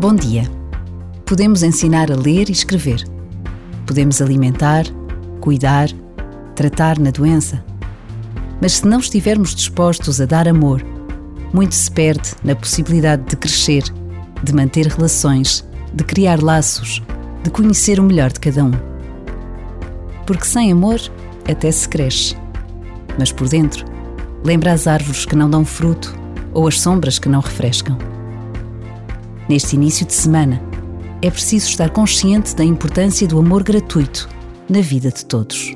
Bom dia. Podemos ensinar a ler e escrever. Podemos alimentar, cuidar, tratar na doença. Mas se não estivermos dispostos a dar amor, muito se perde na possibilidade de crescer, de manter relações, de criar laços, de conhecer o melhor de cada um. Porque sem amor, até se cresce. Mas por dentro, lembra as árvores que não dão fruto ou as sombras que não refrescam. Neste início de semana, é preciso estar consciente da importância do amor gratuito na vida de todos.